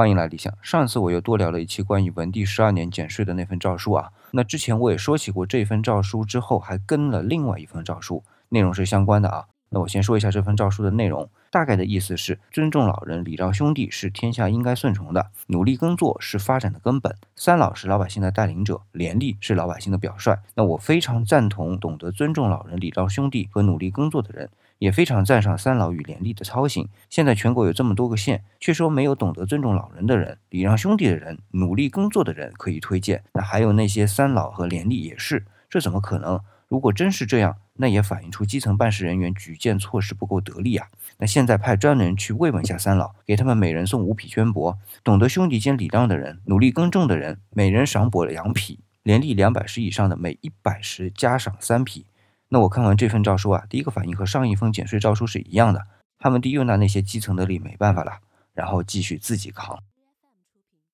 欢迎来理想。上次我又多聊了一期关于文帝十二年减税的那份诏书啊。那之前我也说起过这份诏书之后，还跟了另外一份诏书，内容是相关的啊。那我先说一下这份诏书的内容，大概的意思是尊重老人、礼让兄弟是天下应该顺从的，努力耕作是发展的根本，三老是老百姓的带领者，廉吏是老百姓的表率。那我非常赞同懂得尊重老人、礼让兄弟和努力耕作的人，也非常赞赏三老与廉吏的操行。现在全国有这么多个县，却说没有懂得尊重老人的人、礼让兄弟的人、努力耕作的人可以推荐，那还有那些三老和廉吏也是，这怎么可能？如果真是这样，那也反映出基层办事人员举荐措施不够得力啊。那现在派专人去慰问下三老，给他们每人送五匹绢帛，懂得兄弟间礼让的人，努力耕种的人，每人赏帛两匹，连立两百石以上的，每一百石加赏三匹。那我看完这份诏书啊，第一个反应和上一封减税诏书是一样的，他们的又拿那些基层的力没办法了，然后继续自己扛。